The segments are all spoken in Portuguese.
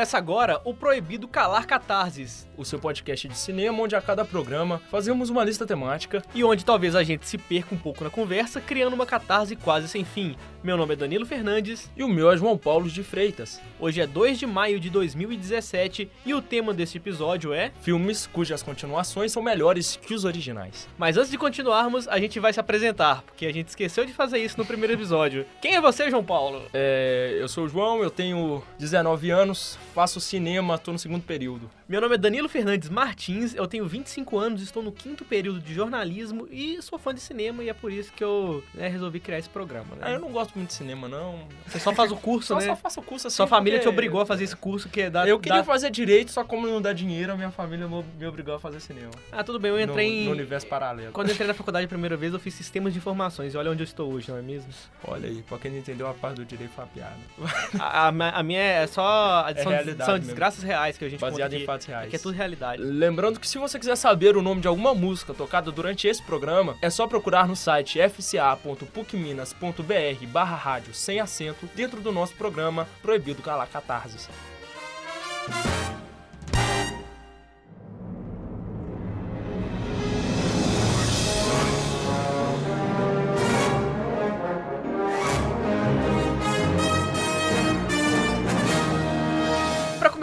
Começa agora o Proibido Calar Catarses, o seu podcast de cinema onde a cada programa fazemos uma lista temática e onde talvez a gente se perca um pouco na conversa, criando uma catarse quase sem fim. Meu nome é Danilo Fernandes e o meu é João Paulo de Freitas. Hoje é 2 de maio de 2017 e o tema desse episódio é filmes cujas continuações são melhores que os originais. Mas antes de continuarmos, a gente vai se apresentar, porque a gente esqueceu de fazer isso no primeiro episódio. Quem é você, João Paulo? É, eu sou o João, eu tenho 19 anos, faço cinema, tô no segundo período. Meu nome é Danilo Fernandes Martins, eu tenho 25 anos, estou no quinto período de jornalismo e sou fã de cinema e é por isso que eu né, resolvi criar esse programa. Né? Ah, eu não gosto muito de cinema, não. Você só faz o curso, só, né? Só faço o curso assim. Sua família te obrigou a fazer esse curso que é da. Eu queria fazer direito, só como não dá dinheiro, a minha família me obrigou a fazer cinema. Ah, tudo bem, eu entrei no, em. No universo paralelo. Quando eu entrei na faculdade a primeira vez, eu fiz sistemas de informações e olha onde eu estou hoje, não é mesmo? Olha aí, pra quem não entendeu, a parte do direito foi a piada. A, a, a minha é só. É são, são mesmo. desgraças reais que a gente Baseado em fatos reais. Que é tudo realidade. Lembrando que se você quiser saber o nome de alguma música tocada durante esse programa, é só procurar no site fca.pucminas.br barra rádio sem acento dentro do nosso programa Proibido Calar Catarses.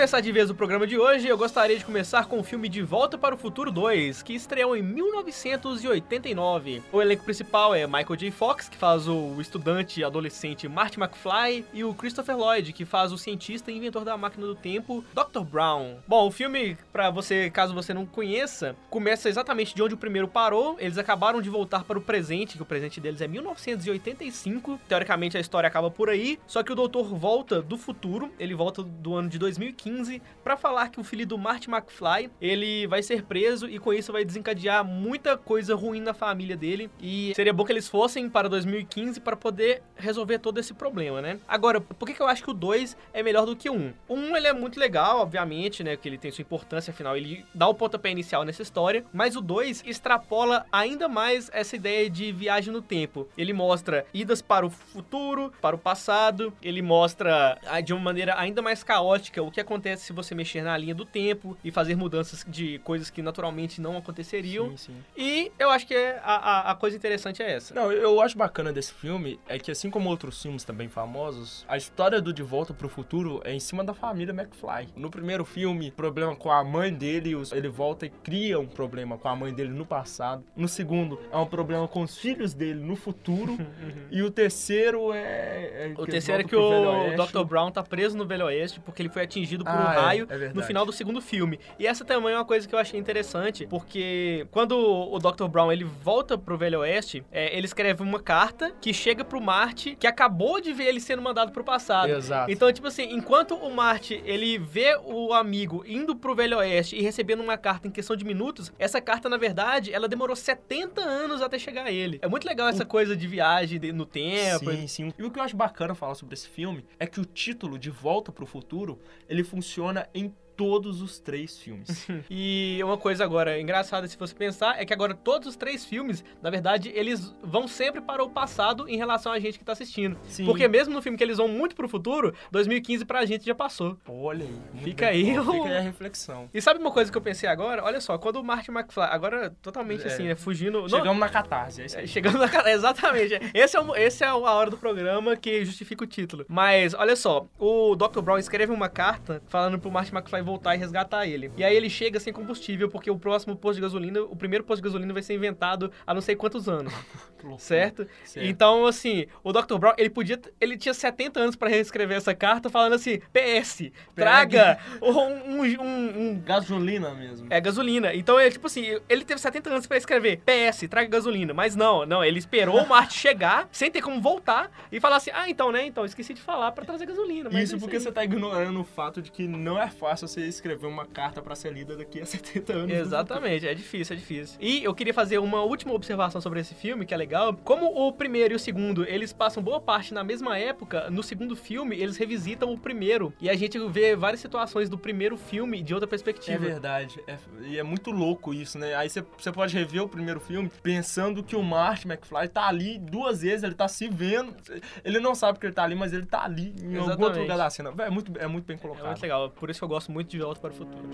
Começar de vez o programa de hoje, eu gostaria de começar com o filme De Volta para o Futuro 2, que estreou em 1989. O elenco principal é Michael J. Fox, que faz o estudante adolescente Marty McFly, e o Christopher Lloyd, que faz o cientista e inventor da máquina do tempo, Dr. Brown. Bom, o filme, para você, caso você não conheça, começa exatamente de onde o primeiro parou. Eles acabaram de voltar para o presente, que o presente deles é 1985. Teoricamente a história acaba por aí, só que o doutor volta do futuro, ele volta do ano de 2015 para falar que o filho do Marty McFly, ele vai ser preso e com isso vai desencadear muita coisa ruim na família dele e seria bom que eles fossem para 2015 para poder resolver todo esse problema, né? Agora, por que, que eu acho que o 2 é melhor do que o 1? Um? O 1 ele é muito legal, obviamente, né, que ele tem sua importância, afinal ele dá o pontapé inicial nessa história, mas o 2 extrapola ainda mais essa ideia de viagem no tempo. Ele mostra idas para o futuro, para o passado, ele mostra de uma maneira ainda mais caótica o que acontece acontece se você mexer na linha do tempo e fazer mudanças de coisas que naturalmente não aconteceriam. Sim, sim. E eu acho que a, a, a, coisa interessante é essa. Não, eu acho bacana desse filme é que, assim como outros filmes também famosos, a história do De Volta pro Futuro é em cima da família McFly. No primeiro filme, problema com a mãe dele, ele volta e cria um problema com a mãe dele no passado. No segundo, é um problema com os filhos dele no futuro. e o terceiro é. é o terceiro é que o Dr. Brown tá preso no Velho Oeste porque ele foi atingido por ah, um raio é, é no final do segundo filme. E essa também é uma coisa que eu achei interessante, porque quando o Dr. Brown ele volta pro Velho Oeste, é, ele escreve uma carta que chega pro Marty, que acabou de ver ele sendo mandado pro passado. Exato. Então, tipo assim, enquanto o Marty ele vê o amigo indo pro Velho Oeste e recebendo uma carta em questão de minutos, essa carta, na verdade, ela demorou 70 anos até chegar a ele. É muito legal essa coisa de viagem no tempo. Sim, sim. E o que eu acho bacana falar sobre esse filme é que o título de Volta pro Futuro, ele funciona em todos os três filmes. e uma coisa agora engraçada se você pensar é que agora todos os três filmes, na verdade, eles vão sempre para o passado em relação a gente que tá assistindo. Sim. Porque mesmo no filme que eles vão muito pro futuro, 2015 pra gente já passou. Olha aí. Fica aí, o... Fica aí a reflexão. E sabe uma coisa que eu pensei agora? Olha só, quando o Martin McFly, agora totalmente é. assim, né, fugindo... Chegamos Não... na catarse, é isso aí. Chegamos na catarse, exatamente. Esse é, o, esse é a hora do programa que justifica o título. Mas, olha só, o Dr. Brown escreve uma carta falando pro Martin McFly voltar e resgatar ele. E aí ele chega sem combustível, porque o próximo posto de gasolina, o primeiro posto de gasolina vai ser inventado há não sei quantos anos. certo? certo? Então, assim, o Dr. Brown, ele podia. Ele tinha 70 anos para reescrever essa carta, falando assim: PS, traga um, um, um, Gasolina mesmo. É, gasolina. Então, é tipo assim, ele teve 70 anos para escrever PS, traga gasolina. Mas não, não, ele esperou o Marte chegar, sem ter como voltar, e falar assim: ah, então, né? Então, esqueci de falar para trazer gasolina. isso é porque você tá ignorando o fato de que não é fácil você escrever uma carta para ser lida daqui a 70 anos. Exatamente, é difícil, é difícil. E eu queria fazer uma última observação sobre esse filme, que é legal. Como o primeiro e o segundo, eles passam boa parte na mesma época, no segundo filme, eles revisitam o primeiro. E a gente vê várias situações do primeiro filme de outra perspectiva. É verdade. É, e é muito louco isso, né? Aí você pode rever o primeiro filme pensando que o Marty McFly tá ali duas vezes, ele tá se vendo. Ele não sabe que ele tá ali, mas ele tá ali em Exatamente. algum outro lugar da cena. É muito, é muito bem colocado. É muito legal. Por isso que eu gosto muito de Volta para o Futuro.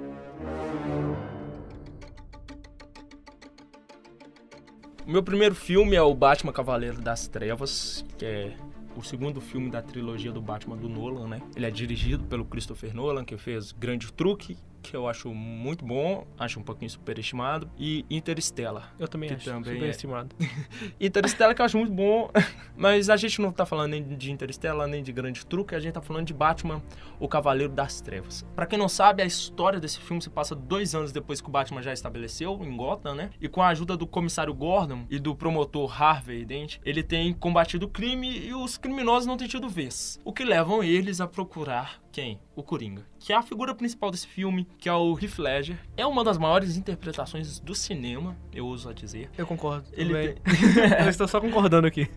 O meu primeiro filme é o Batman Cavaleiro das Trevas, que é o segundo filme da trilogia do Batman do Nolan, né? Ele é dirigido pelo Christopher Nolan, que fez Grande Truque, que eu acho muito bom, acho um pouquinho superestimado, e Interstellar. Eu também acho também é superestimado. É... Interstellar que eu acho muito bom, mas a gente não tá falando nem de Interstellar, nem de Grande Truque, a gente tá falando de Batman, o Cavaleiro das Trevas. Para quem não sabe, a história desse filme se passa dois anos depois que o Batman já estabeleceu em Gotham, né? E com a ajuda do comissário Gordon e do promotor Harvey Dent, ele tem combatido o crime e os criminosos não têm tido vez. O que levam eles a procurar quem? O Coringa. Que é a figura principal desse filme, que é o Heath Ledger. É uma das maiores interpretações do cinema, eu uso a dizer. Eu concordo. Ele tem... eu estou só concordando aqui.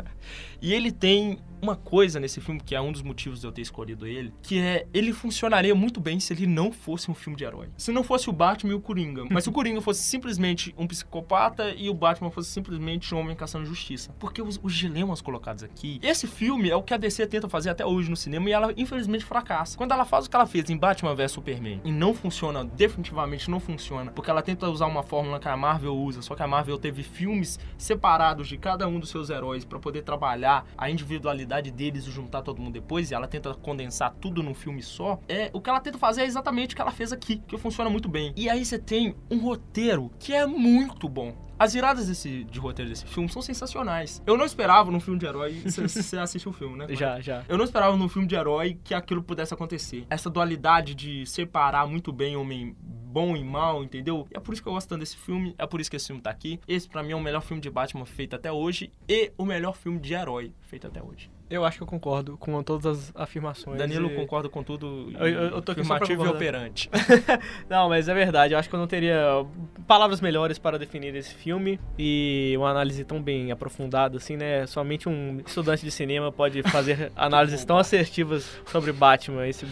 e ele tem uma coisa nesse filme que é um dos motivos de eu ter escolhido ele, que é ele funcionaria muito bem se ele não fosse um filme de herói. Se não fosse o Batman e o Coringa, mas se o Coringa fosse simplesmente um psicopata e o Batman fosse simplesmente um homem caçando justiça. Porque os, os dilemas colocados aqui, esse filme é o que a DC tenta fazer até hoje no cinema e ela infelizmente fracassa. Quando ela faz o que ela fez em Batman vs Superman e não funciona, definitivamente não funciona, porque ela tenta usar uma fórmula que a Marvel usa, só que a Marvel teve filmes separados de cada um dos seus heróis para poder trabalhar a individualidade deles e juntar todo mundo depois, e ela tenta condensar tudo num filme só. É, o que ela tenta fazer é exatamente o que ela fez aqui, que funciona muito bem. E aí você tem um roteiro que é muito bom. As viradas desse, de roteiro desse filme são sensacionais. Eu não esperava num filme de herói. Você assistiu o filme, né? Já, já. Eu não esperava num filme de herói que aquilo pudesse acontecer. Essa dualidade de separar muito bem homem bom e mal, entendeu? E é por isso que eu gosto tanto desse filme, é por isso que esse filme tá aqui. Esse para mim é o melhor filme de Batman feito até hoje e o melhor filme de herói feito até hoje. Eu acho que eu concordo com todas as afirmações. Danilo e... concorda com tudo. Eu, eu, eu tô aqui afirmativo e operante. não, mas é verdade. Eu acho que eu não teria palavras melhores para definir esse filme e uma análise tão bem aprofundada assim, né? Somente um estudante de cinema pode fazer análises tão assertivas sobre Batman. Esse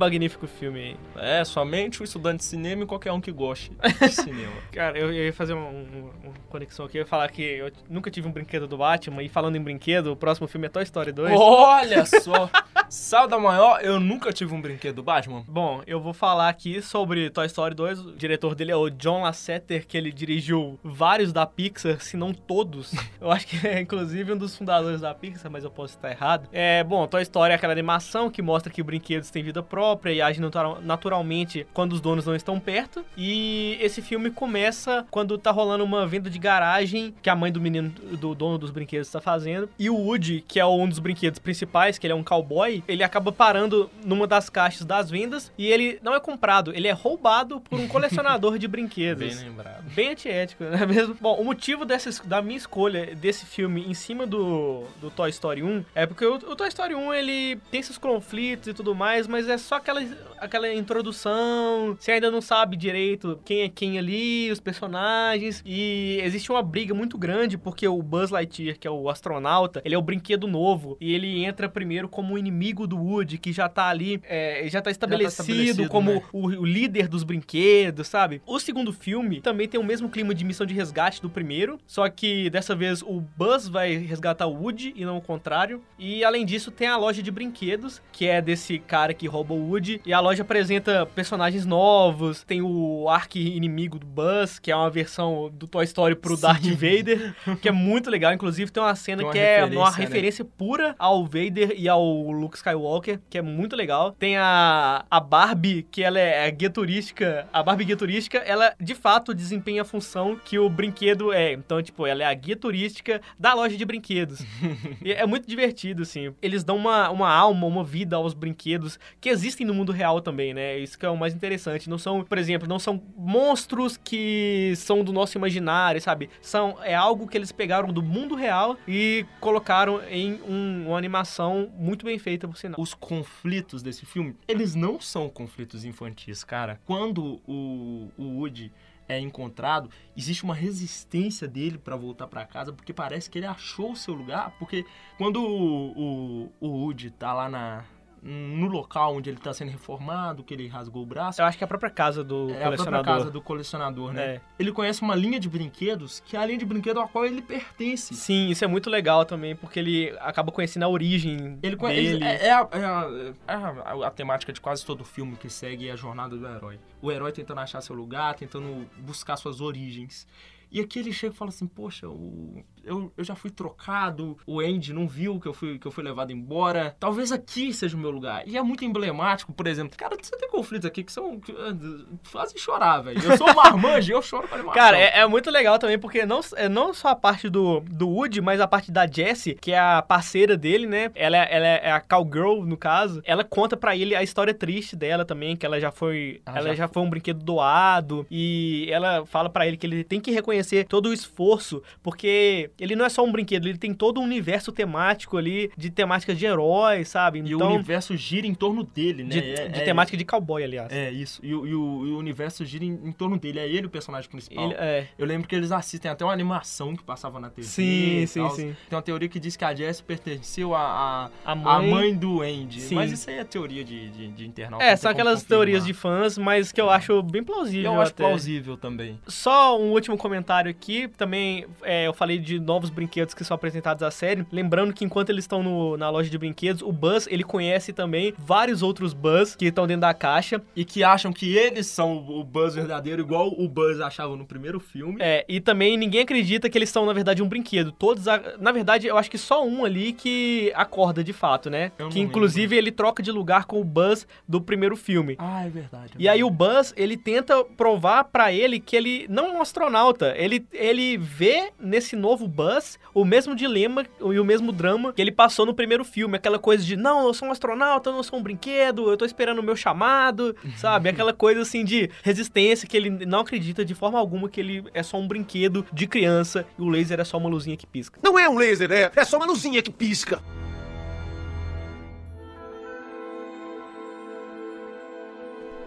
magnífico filme aí. É, somente o estudante de cinema e qualquer um que goste de cinema. Cara, eu, eu ia fazer uma, uma, uma, conexão aqui, eu ia falar que eu nunca tive um brinquedo do Batman, e falando em brinquedo, o próximo filme é Toy Story 2. Olha só! Salda maior, eu nunca tive um brinquedo do Batman. Bom, eu vou falar aqui sobre Toy Story 2. O diretor dele é o John Lasseter, que ele dirigiu vários da Pixar, se não todos. Eu acho que é inclusive um dos fundadores da Pixar, mas eu posso estar errado. É, bom, Toy Story é aquela animação que mostra que brinquedos têm vida própria e agem naturalmente quando os donos não estão perto. E esse filme começa quando tá rolando uma venda de garagem que a mãe do menino, do dono dos brinquedos, está fazendo. E o Woody, que é um dos brinquedos principais, que ele é um cowboy, ele acaba parando numa das caixas das vendas e ele não é comprado, ele é roubado por um colecionador de brinquedos. Bem lembrado. Bem antiético, não é mesmo? Bom, o motivo dessa, da minha escolha desse filme em cima do, do Toy Story 1 é porque o, o Toy Story 1 ele tem seus conflitos e tudo mais, mas é só aquela, aquela introdução, você ainda não sabe direito quem é quem ali, os personagens, e existe uma briga muito grande porque o Buzz Lightyear, que é o astronauta, ele é o brinquedo novo e ele entra primeiro como inimigo amigo do Woody, que já tá ali, é, já tá estabelecido, já tá estabelecido como né? o, o, líder dos brinquedos, sabe? O segundo filme também tem o mesmo clima de missão de resgate do primeiro, só que dessa vez o Buzz vai resgatar o Woody e não o contrário. E além disso, tem a loja de brinquedos, que é desse cara que rouba o Woody, e a loja apresenta personagens novos, tem o arqui-inimigo do Buzz, que é uma versão do Toy Story pro Sim. Darth Vader, que é muito legal. Inclusive, tem uma cena tem uma que é uma referência né? pura ao Vader e ao Luke Skywalker, que é muito legal. Tem a, a Barbie, que ela é, é guia turística. A Barbie guia turística, ela de fato desempenha a função que o brinquedo é. Então, tipo, ela é a guia turística da loja de brinquedos. e é muito divertido, assim. Eles dão uma, uma alma, uma vida aos brinquedos que existem no mundo real também, né? Isso que é o mais interessante. Não são, por exemplo, não são monstros que são do nosso imaginário, sabe? São, é algo que eles pegaram do mundo real e colocaram em um, uma animação muito bem feita por sinal. Os conflitos desse filme, eles não são conflitos infantis, cara. Quando o, o Woody é encontrado, existe uma resistência dele para voltar para casa, porque parece que ele achou o seu lugar, porque quando o, o, o Woody tá lá na, no local onde ele está sendo reformado, que ele rasgou o braço. Eu acho que é a própria casa do é colecionador. a própria casa do colecionador, né? É. Ele conhece uma linha de brinquedos que é a linha de brinquedo a qual ele pertence. Sim, isso é muito legal também, porque ele acaba conhecendo a origem Ele conhece, dele. é, é a, é a- é a- a temática de quase todo filme que segue a jornada do herói. O herói tentando achar seu lugar, tentando buscar suas origens. E aqui ele chega e fala assim, poxa, o- eu, eu já fui trocado, o Andy não viu que eu, fui, que eu fui levado embora. Talvez aqui seja o meu lugar. E é muito emblemático, por exemplo. Cara, você tem conflitos aqui que são. que, ah, fazem chorar, velho. Eu sou marmanjo e eu choro com animação. Cara, é, é muito legal também, porque não, é não só a parte do, do Woody, mas a parte da Jessie, que é a parceira dele, né? Ela, é- ela é a cowgirl, no caso. Ela conta pra ele a história triste dela também, que ela já foi. Ela ela já já, foi um brinquedo doado. E ela fala pra ele que ele tem que reconhecer todo o esforço, porque ele não é só um brinquedo, ele tem todo um universo temático ali, de temáticas de heróis, sabe? E o Então. universo gira em torno dele, né? De, É- de é- temática de cowboy, aliás. É, isso. E, o- e o, e o universo gira em, em torno dele. É ele o personagem principal. Ele- é. Eu lembro que eles assistem até uma animação que passava na TV. Sim, sim, sim. Tem uma teoria que diz que a Jess pertenceu a, a, A a mãe- mãe do Andy. Sim. Mas isso aí é teoria de, de, de internauta. É, são aquelas confirmar. teorias de fãs, mas que eu acho bem plausível. Eu acho até. plausível também. Só um último comentário aqui. Também é, eu falei de novos brinquedos que são apresentados à série. Lembrando que enquanto eles estão no- na loja de brinquedos, o Buzz ele conhece também vários outros Buzz que estão dentro da caixa. E que acham que eles são o Buzz verdadeiro, igual o Buzz achava no primeiro filme. É, e também ninguém acredita que eles são, na verdade, um brinquedo. Todos. a- Na verdade, eu acho que só um ali que acorda de fato, né? Eu que inclusive ele troca de lugar com o Buzz do primeiro filme. Ah, é verdade. E aí o Buzz, ele tenta provar pra ele que ele não é um astronauta. Ele, ele vê nesse novo Buzz o mesmo dilema e o mesmo drama que ele passou no primeiro filme. Aquela coisa de, não, eu sou um astronauta, eu não sou um brinquedo, eu tô esperando o meu chamado, sabe? Aquela coisa assim de resistência que ele não acredita de forma alguma que ele é só um brinquedo de criança e o laser é só uma luzinha que pisca. Não é um laser, é, é só uma luzinha que pisca.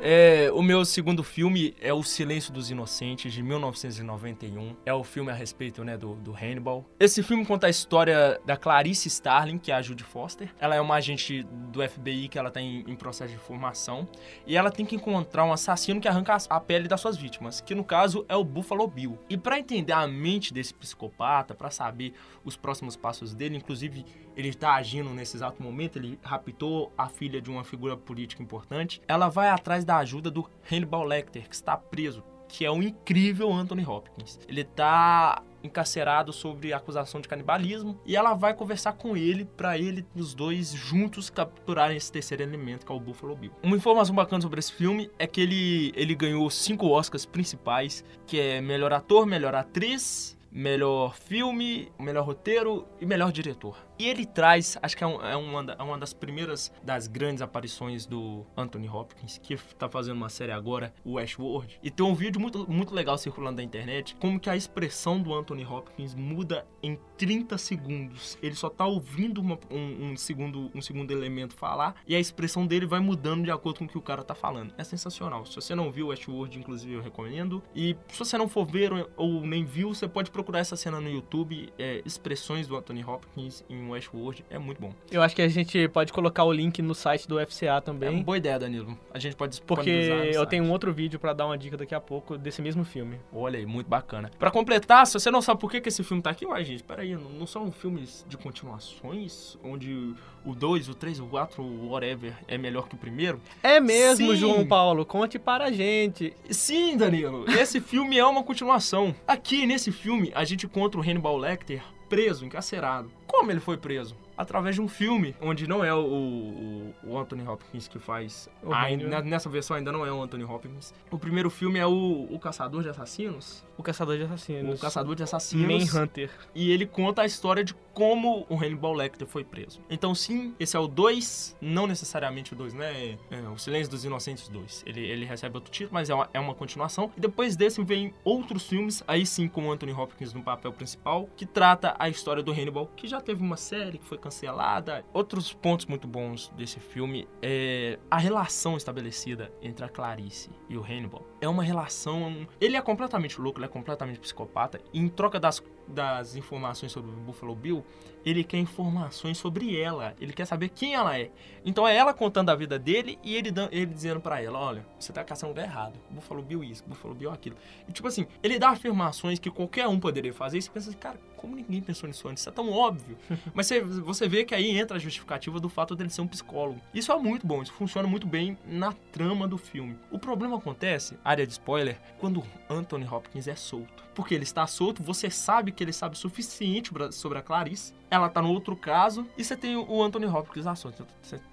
É, o meu segundo filme é O Silêncio dos Inocentes, de 1991. É o filme a respeito, né, do, do Hannibal. Esse filme conta a história da Clarice Starling, que é a Judy Foster. Ela é uma agente do FBI que ela tá em, em processo de formação. E ela tem que encontrar um assassino que arranca a pele das suas vítimas, que no caso é o Buffalo Bill. E pra entender a mente desse psicopata, pra saber os próximos passos dele, inclusive ele tá agindo nesse exato momento, ele raptou a filha de uma figura política importante. Ela vai atrás da ajuda do Hannibal Lecter, que está preso, que é um incrível Anthony Hopkins. Ele tá encarcerado sobre acusação de canibalismo e ela vai conversar com ele pra ele os dois juntos capturarem esse terceiro elemento que é o Buffalo Bill. Uma informação bacana sobre esse filme é que ele ele ganhou cinco Oscars principais, que é melhor ator, melhor atriz, melhor filme, melhor roteiro e melhor diretor. E ele traz, acho que é, um- é uma, é uma das primeiras das grandes aparições do Anthony Hopkins, que tá fazendo uma série agora, o Westworld. E tem um vídeo muito, muito legal circulando na internet, como que a expressão do Anthony Hopkins muda em 30 segundos. Ele só tá ouvindo uma- um, um segundo, um segundo elemento falar, e a expressão dele vai mudando de acordo com o que o cara tá falando. É sensacional. Se você não viu Westworld, inclusive, eu recomendo. E se você não for ver ou- ou nem viu, você pode procurar essa cena no YouTube, é, expressões do Anthony Hopkins em Westworld, é muito bom. Eu acho que a gente pode colocar o link no site do FCA É uma também. boa ideia, Danilo. A gente pode Porque eu site. tenho um outro vídeo pra dar uma dica daqui a pouco desse mesmo filme. Olha aí, muito bacana. Pra completar, se você não sabe por que, que esse filme tá aqui, uai, gente, peraí, não, não são filmes de continuações, onde o 2, o 3, o 4, o whatever é melhor que o primeiro? É mesmo, Sim. João Paulo. Conte para a gente. Sim, Danilo, esse filme é uma continuação. Aqui, nesse filme, a gente encontra o Hannibal Lecter preso, encarcerado. Como ele foi preso? Através de um filme, onde não é o, o, o Anthony Hopkins que faz. Ainda- Hannibal. nessa versão ainda não é o Anthony Hopkins. O primeiro filme é o, o Caçador de Assassinos. O Caçador de Assassinos. O Caçador de Assassinos. Manhunter. E ele conta a história de como o Hannibal Lecter foi preso. Então, sim, esse é o 2, não necessariamente o 2, né? É, o Silêncio dos Inocentes 2. Ele, ele recebe outro título, mas é uma, é uma continuação. E depois desse vem outros filmes, aí sim com o Anthony Hopkins no papel principal, que trata a história do Hannibal, que já teve uma série que foi cancelada. Outros pontos muito bons desse filme é a relação estabelecida entre a Clarice e o Hannibal. É uma relação. Ele é completamente louco, ele é completamente psicopata. E em troca das, das informações sobre o Buffalo Bill, ele quer informações sobre ela. Ele quer saber quem ela é. Então é ela contando a vida dele e ele, ele dizendo para ela: olha, você tá caçando lugar errado. Buffalo Bill isso, Buffalo Bill aquilo. E tipo assim, ele dá afirmações que qualquer um poderia fazer e você pensa assim, cara, como ninguém pensou nisso antes? Isso é tão óbvio. Mas você, você vê que aí entra a justificativa do fato dele ser um psicólogo. Isso é muito bom, isso funciona muito bem na trama do filme. O problema acontece, área de spoiler, quando Anthony Hopkins é solto. Porque ele está solto, você sabe que ele sabe o suficiente sobre a Clarice. Ela tá no outro caso e você tem o Anthony Hopkins à solto.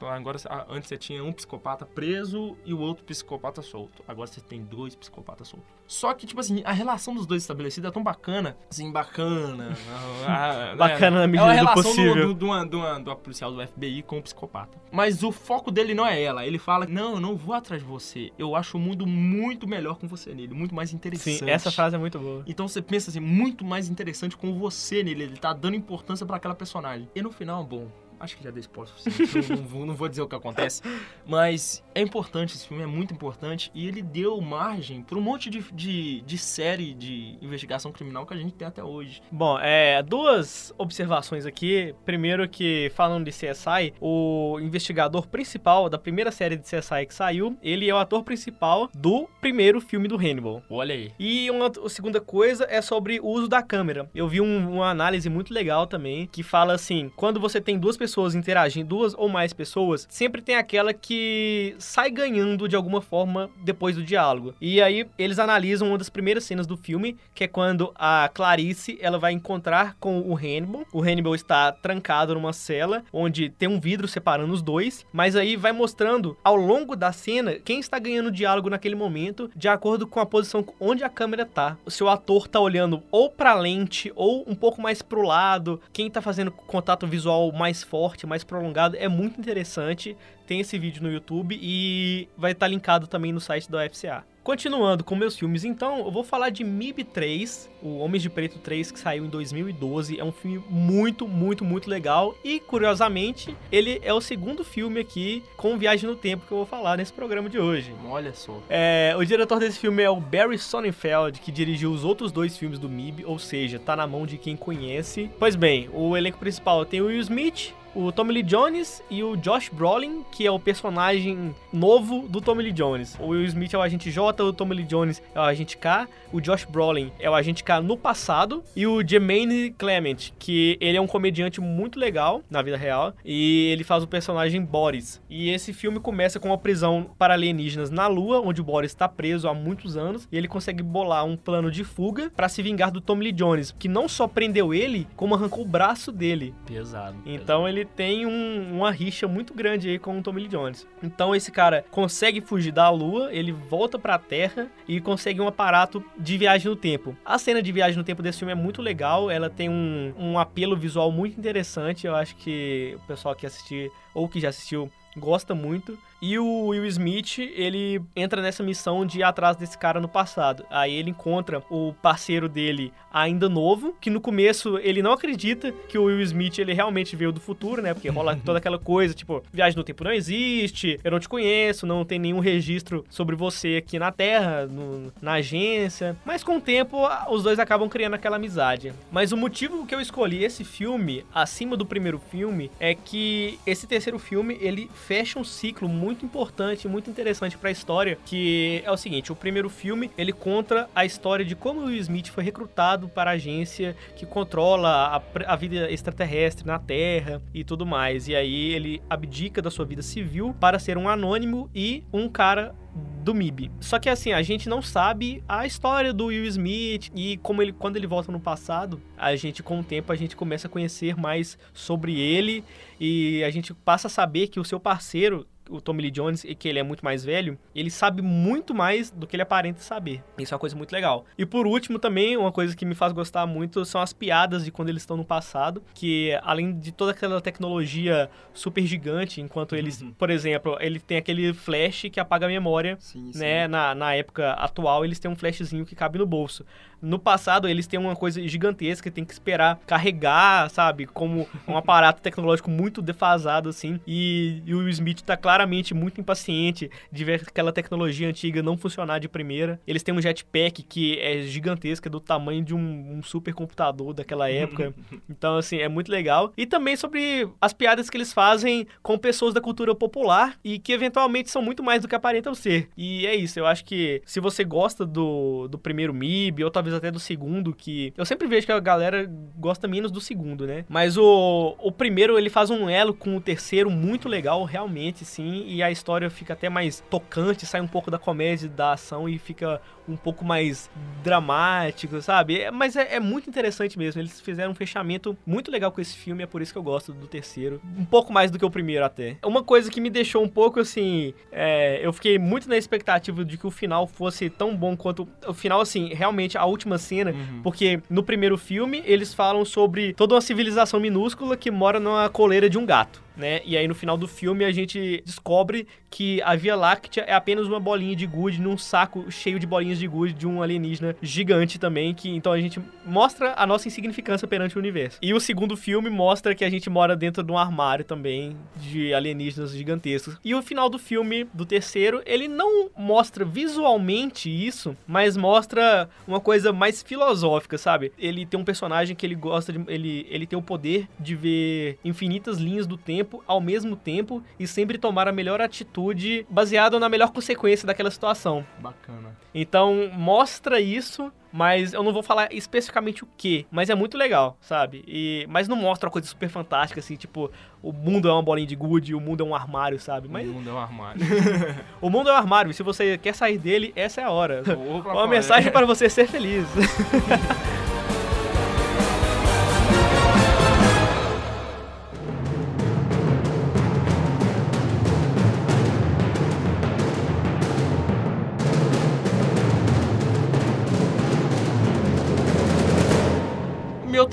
Agora, antes você tinha um psicopata preso e o outro psicopata solto. Agora você tem dois psicopatas soltos. Só que, tipo assim, a relação dos dois estabelecida é tão bacana. Assim, bacana. Ah, bacana na medida é do possível. Do, do, do, do, policial do FBI com o psicopata. Mas o foco dele não é ela. Ele fala, não, eu não vou atrás de você. Eu acho o mundo muito melhor com você nele. Muito mais interessante. Sim, essa frase é muito boa. Então você pensa assim, muito mais interessante com você nele. Ele tá dando importância para aquela personagem. E no final, bom, Acho que já dei spoiler suficiente, não, não, não, vou dizer o que acontece. Mas é importante, esse filme é muito importante. E ele deu margem para um monte de, de, de, série de investigação criminal que a gente tem até hoje. Bom, é, duas observações aqui. Primeiro que, falando de CSI, o investigador principal da primeira série de CSI que saiu, ele é o ator principal do primeiro filme do Hannibal. Olha aí. E uma a segunda coisa é sobre o uso da câmera. Eu vi um, uma análise muito legal também, que fala assim, quando você tem duas pessoas pessoas interagindo, duas ou mais pessoas, sempre tem aquela que sai ganhando de alguma forma depois do diálogo. E aí eles analisam uma das primeiras cenas do filme, que é quando a Clarice ela vai encontrar com o Hannibal. O Hannibal está trancado numa cela onde tem um vidro separando os dois, mas aí vai mostrando ao longo da cena quem está ganhando diálogo naquele momento, de acordo com a posição onde a câmera tá. O seu ator tá olhando ou para lente ou um pouco mais pro lado, quem tá fazendo contato visual mais forte forte, mais prolongado, é muito interessante. Tem esse vídeo no YouTube e vai estar linkado também no site da UFCA. Continuando com meus filmes, então, eu vou falar de MIB 3, o Homens de Preto 3, que saiu em 2012. É um filme muito, muito, muito legal. E, curiosamente, ele é o segundo filme aqui com Viagem no Tempo que eu vou falar nesse programa de hoje. Olha só. É, o diretor desse filme é o Barry Sonnenfeld, que dirigiu os outros dois filmes do MIB, ou seja, tá na mão de quem conhece. Pois bem, o elenco principal tem o Will Smith, o Tommy Lee Jones e o Josh Brolin, que é o personagem novo do Tommy Lee Jones. O Will Smith é o agente J, o Tommy Lee Jones é o agente K, o Josh Brolin é o agente K no passado e o Jermaine Clement, que ele é um comediante muito legal na vida real e ele faz o personagem Boris. E esse filme começa com uma prisão para alienígenas na Lua, onde o Boris está preso há muitos anos e ele consegue bolar um plano de fuga para se vingar do Tommy Lee Jones, que não só prendeu ele, como arrancou o braço dele. Pesado. Então pesado. ele tem um, uma rixa muito grande aí com o Tommy Lee Jones. Então esse cara consegue fugir da Lua, ele volta para a Terra e consegue um aparato de viagem no tempo. A cena de viagem no tempo desse filme é muito legal, ela tem um, um apelo visual muito interessante. Eu acho que o pessoal que assistir ou que já assistiu gosta muito. E o Will Smith, ele entra nessa missão de ir atrás desse cara no passado. Aí ele encontra o parceiro dele ainda novo, que no começo ele não acredita que o Will Smith ele realmente veio do futuro, né? Porque rola toda aquela coisa, tipo, viagem no tempo não existe, eu não te conheço, não tem nenhum registro sobre você aqui na Terra, no, na agência. Mas com o tempo, os dois acabam criando aquela amizade. Mas o motivo que eu escolhi esse filme acima do primeiro filme é que esse terceiro filme, ele fecha um ciclo muito muito importante, muito interessante para a história, que é o seguinte, o primeiro filme, ele conta a história de como o Will Smith foi recrutado para a agência que controla a, a vida extraterrestre na Terra e tudo mais. E aí ele abdica da sua vida civil para ser um anônimo e um cara do MIB. Só que assim, a gente não sabe a história do Will Smith e como ele quando ele volta no passado, a gente com o tempo a gente começa a conhecer mais sobre ele e a gente passa a saber que o seu parceiro o Tommy Lee Jones, e que ele é muito mais velho, ele sabe muito mais do que ele aparenta saber. Isso é uma coisa muito legal. E por último, também, uma coisa que me faz gostar muito são as piadas de quando eles estão no passado, que além de toda aquela tecnologia super gigante, enquanto eles, uhum. por exemplo, ele tem aquele flash que apaga a memória, sim, né? Sim. Na, na época atual, eles têm um flashzinho que cabe no bolso. No passado eles têm uma coisa gigantesca, tem que esperar carregar, sabe? Como um aparato tecnológico muito defasado, assim. E, e o Smith tá claramente muito impaciente de ver aquela tecnologia antiga não funcionar de primeira. Eles têm um jetpack que é gigantesco, é do tamanho de um, um supercomputador daquela época. então, assim, é muito legal. E também sobre as piadas que eles fazem com pessoas da cultura popular e que eventualmente são muito mais do que aparentam ser. E é isso, eu acho que se você gosta do, do primeiro MIB, ou talvez até do segundo, que eu sempre vejo que a galera gosta menos do segundo, né? Mas o, o primeiro, ele faz um elo com o terceiro muito legal, realmente, sim, e a história fica até mais tocante, sai um pouco da comédia, da ação e fica um pouco mais dramático, sabe? É, mas é, é, muito interessante mesmo. Eles fizeram um fechamento muito legal com esse filme, é por isso que eu gosto do terceiro. Um pouco mais do que o primeiro, até. Uma coisa que me deixou um pouco assim. É, eu fiquei muito na expectativa de que o final fosse tão bom quanto. O final, assim, realmente a última cena, uhum. porque no primeiro filme eles falam sobre toda uma civilização minúscula que mora numa coleira de um gato né? E aí no final do filme a gente descobre que a Via Láctea é apenas uma bolinha de gude num saco cheio de bolinhas de gude de um alienígena gigante também, que então a gente mostra a nossa insignificância perante o universo. E o segundo filme mostra que a gente mora dentro de um armário também de alienígenas gigantescos. E o final do filme, do terceiro, ele não mostra visualmente isso, mas mostra uma coisa mais filosófica, sabe? Ele tem um personagem que ele gosta de ele ele tem o poder de ver infinitas linhas do tempo tempo, ao mesmo tempo, e sempre tomar a melhor atitude baseado na melhor consequência daquela situação. Bacana. Então, mostra isso mas eu não vou falar especificamente o que, mas é muito legal, sabe? E, mas não mostra uma coisa super fantástica, assim, tipo, o mundo é uma bolinha de gude, o mundo é um armário, sabe? Mas... O mundo é um armário. o mundo é um armário, e se você quer sair dele, essa é a hora. Uma mensagem para você ser feliz.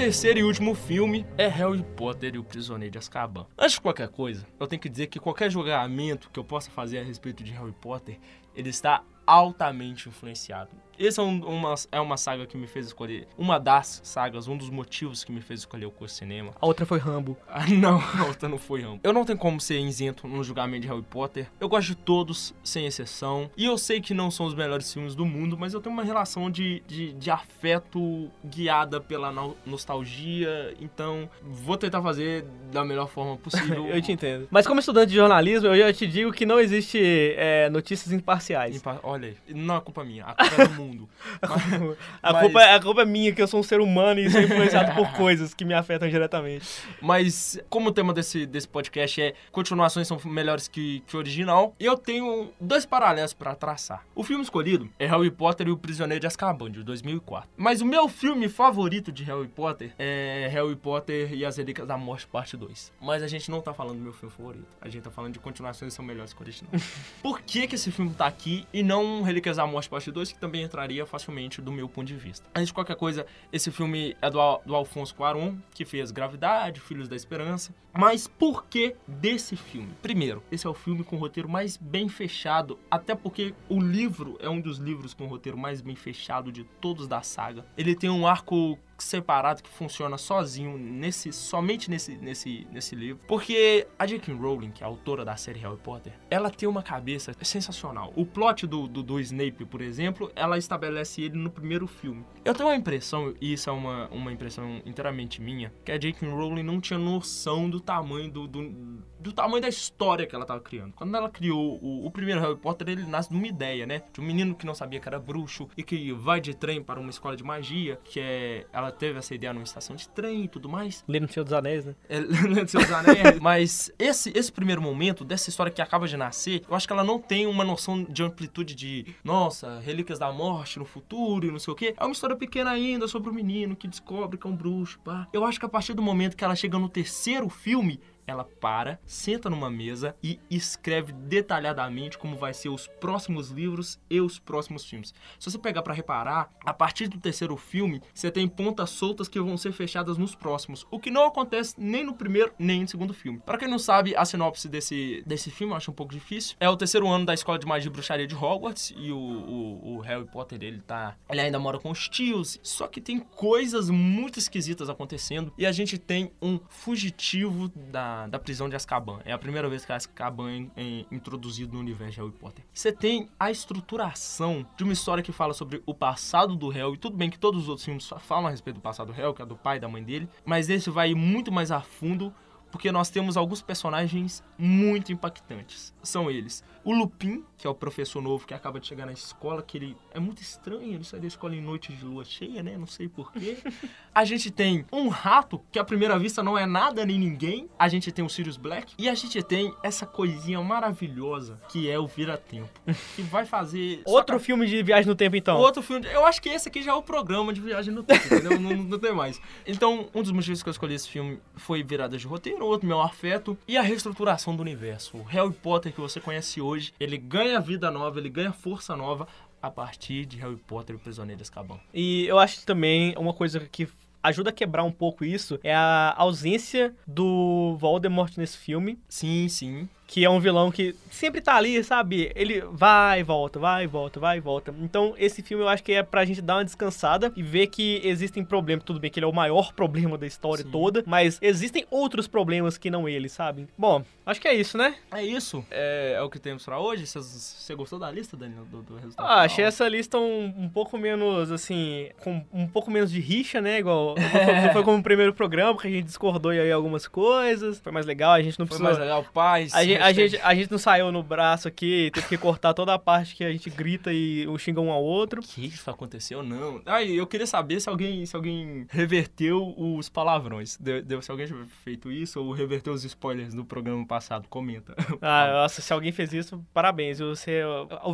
terceiro e último filme é Harry Potter e o Prisioneiro de Azkaban. Antes de qualquer coisa, eu tenho que dizer que qualquer julgamento que eu possa fazer a respeito de Harry Potter, ele está altamente influenciado essa é, um, uma, é uma saga que me fez escolher. Uma das sagas, um dos motivos que me fez escolher o curso de cinema. A outra foi Rambo. Ah, não, a outra não foi Rambo. Eu não tenho como ser isento no julgamento de Harry Potter. Eu gosto de todos, sem exceção. E eu sei que não são os melhores filmes do mundo, mas eu tenho uma relação de, de, de afeto guiada pela no nostalgia. Então, vou tentar fazer da melhor forma possível. eu te entendo. Mas como estudante de jornalismo, eu já te digo que não existe é, notícias imparciais. Impa Olha, não é culpa minha, a culpa é do mundo mundo. Mas, a, mas... Culpa, é, a culpa é minha, que eu sou um ser humano e sou influenciado por coisas que me afetam diretamente. Mas, como o tema desse, desse podcast é continuações são melhores que, que o original, eu tenho dois paralelos para traçar. O filme escolhido é Harry Potter e o Prisioneiro de Azkaban, de 2004. Mas o meu filme favorito de Harry Potter é Harry Potter e as Relíquias da Morte, parte 2. Mas a gente não tá falando do meu filme favorito. A gente tá falando de continuações que são melhores que o original. Por que que esse filme tá aqui e não Relíquias da Morte, parte 2, que também entra entraria facilmente do meu ponto de vista. Antes de qualquer coisa, esse filme é do, do Alfonso Cuarón, que fez Gravidade, Filhos da Esperança. Mas por que desse filme? Primeiro, esse é o filme com o roteiro mais bem fechado, até porque o livro é um dos livros com o roteiro mais bem fechado de todos da saga. Ele tem um arco separado que funciona sozinho nesse somente nesse nesse nesse livro, porque a J.K. Rowling, que é a autora da série Harry Potter, ela tem uma cabeça sensacional. O plot do, do, do Snape, por exemplo, ela estabelece ele no primeiro filme. Eu tenho uma impressão, e isso é uma, uma impressão inteiramente minha, que a J.K. Rowling não tinha noção do tamanho do, do, do, tamanho da história que ela estava criando. Quando ela criou o, o primeiro Harry Potter, ele nasce de uma ideia, né? De um menino que não sabia que era bruxo e que vai de trem para uma escola de magia, que é ela teve essa ideia numa estação de trem e tudo mais. Lendo Senhor dos Anéis, né? É, Lendo Senhor dos Anéis. Mas esse, esse primeiro momento dessa história que acaba de nascer, eu acho que ela não tem uma noção de amplitude de, nossa, relíquias da morte no futuro e não sei o quê. É uma história pequena ainda sobre o um menino que descobre que é um bruxo, pá. Eu acho que a partir do momento que ela chega no terceiro filme, ela para, senta numa mesa e escreve detalhadamente como vai ser os próximos livros e os próximos filmes. Se você pegar para reparar, a partir do terceiro filme, você tem pontas soltas que vão ser fechadas nos próximos, o que não acontece nem no primeiro nem no segundo filme. Para quem não sabe, a sinopse desse, desse filme eu acho um pouco difícil. É o terceiro ano da escola de magia e bruxaria de Hogwarts e o, o, o Harry Potter ele tá, ele ainda mora com os tios, só que tem coisas muito esquisitas acontecendo e a gente tem um fugitivo da, da prisão de Azkaban. É a primeira vez que Azkaban é, é introduzido no universo de Harry Potter. Você tem a estruturação de uma história que fala sobre o passado do Harry. Tudo bem que todos os outros filmes falam a respeito do passado do Harry, que é do pai e da mãe dele, mas esse vai muito mais a fundo porque nós temos alguns personagens muito impactantes. São eles o Lupin, que é o professor novo que acaba de chegar na escola, que ele é muito estranho, ele sai da escola em noite de lua cheia, né? Não sei porquê. a gente tem um rato, que à primeira vista não é nada nem ninguém. A gente tem o Sirius Black. E a gente tem essa coisinha maravilhosa, que é o Vira-Tempo. Que vai fazer... Outro filme de viagem no tempo, então. Outro filme... Eu acho que esse aqui já é o programa de viagem no tempo, entendeu? não, não tem mais. Então, um dos motivos que eu escolhi esse filme foi virada de roteiro, outro meu afeto e a reestruturação do universo. O Harry Potter que você conhece hoje hoje, ele ganha vida nova, ele ganha força nova a partir de Harry Potter e o Prisioneiro de Azkaban. E eu acho também uma coisa que ajuda a quebrar um pouco isso é a ausência do Voldemort nesse filme. Sim, sim que é um vilão que sempre tá ali, sabe? Ele vai e volta, vai e volta, vai e volta. Então, esse filme eu acho que é pra gente dar uma descansada e ver que existem problemas. Tudo bem que ele é o maior problema da história Sim. toda, mas existem outros problemas que não ele, sabe? Bom, acho que é isso, né? É isso. É, é o que temos pra hoje. Você gostou da lista, Daniel, do, do resultado? Ah, achei essa lista um, um pouco menos, assim, com um pouco menos de rixa, né? Igual foi, foi como o primeiro programa, que a gente discordou aí algumas coisas. Foi mais legal, a gente não foi precisou... mais legal, paz. A gente, a, gente, a gente não saiu no braço aqui, teve que cortar toda a parte que a gente grita e xinga um ao outro. Que isso aconteceu? Não. Ai, eu queria saber se alguém, se alguém reverteu os palavrões. Deu, se alguém feito isso ou reverteu os spoilers do programa passado. Comenta. Ah, nossa, se alguém fez isso, parabéns. Você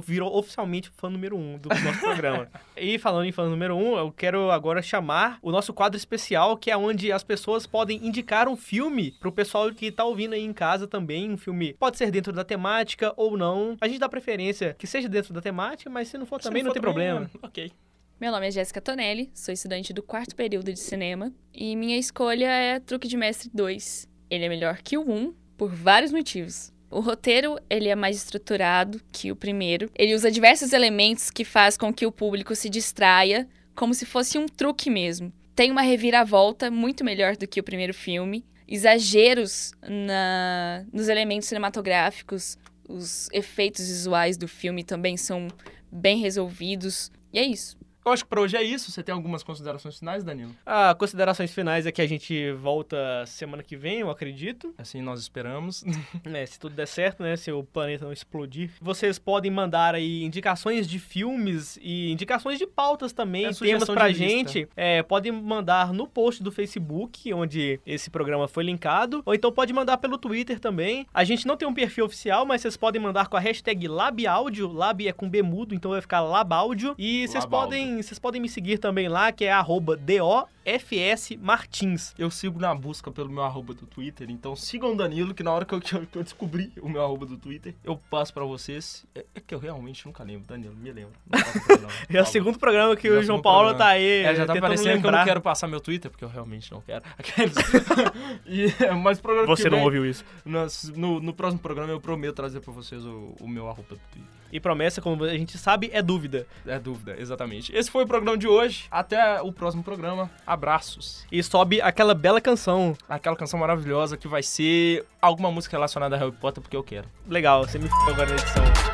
virou oficialmente fã número um do nosso programa. e falando em fã número um, eu quero agora chamar o nosso quadro especial, que é onde as pessoas podem indicar um filme pro pessoal que tá ouvindo aí em casa também. Um filme pode ser dentro da temática ou não. A gente dá preferência que seja dentro da temática, mas se não for se também, não, não tem também, problema. Ok. Meu nome é Jéssica Tonelli, sou estudante do quarto período de cinema e minha escolha é Truque de Mestre 2. Ele é melhor que o 1 por vários motivos. O roteiro, ele é mais estruturado que o primeiro. Ele usa diversos elementos que faz com que o público se distraia, como se fosse um truque mesmo. Tem uma reviravolta muito melhor do que o primeiro filme exageros na, nos elementos cinematográficos, os efeitos visuais do filme também são bem resolvidos. E é isso. Eu acho que por hoje é isso. Você tem algumas considerações finais, Danilo? Ah, considerações finais é que a gente volta semana que vem, eu acredito. Assim nós esperamos. é, se tudo der certo, né? Se o planeta não explodir. Vocês podem mandar aí indicações de filmes e indicações de pautas também, é temas pra gente. É, podem mandar no post do Facebook, onde esse programa foi linkado. Ou então pode mandar pelo Twitter também. A gente não tem um perfil oficial, mas vocês podem mandar com a hashtag LabAudio. Lab é com B mudo, então vai ficar LabAudio. E vocês podem vocês podem me seguir também lá, que é arroba DOFS Martins. Eu sigo na busca pelo meu arroba do Twitter, então sigam o Danilo, que na hora que eu, que eu descobri o meu arroba do Twitter, eu passo pra vocês. É, é que eu realmente nunca lembro, Danilo, me lembra. é o segundo programa que já o João Paulo programa. tá aí. É, já tá parecendo que eu não quero passar meu Twitter, porque eu realmente não quero. E, mas programa Você não vem, ouviu isso. No, no, próximo programa eu prometo trazer pra vocês o, o meu arroba do Twitter. E promessa, como a gente sabe, é dúvida. É dúvida, exatamente. Esse foi o programa de hoje. Até o próximo programa. Abraços. E sobe aquela bela canção. Aquela canção maravilhosa que vai ser alguma música relacionada a Harry Potter, porque eu quero. Legal, você me agora na edição.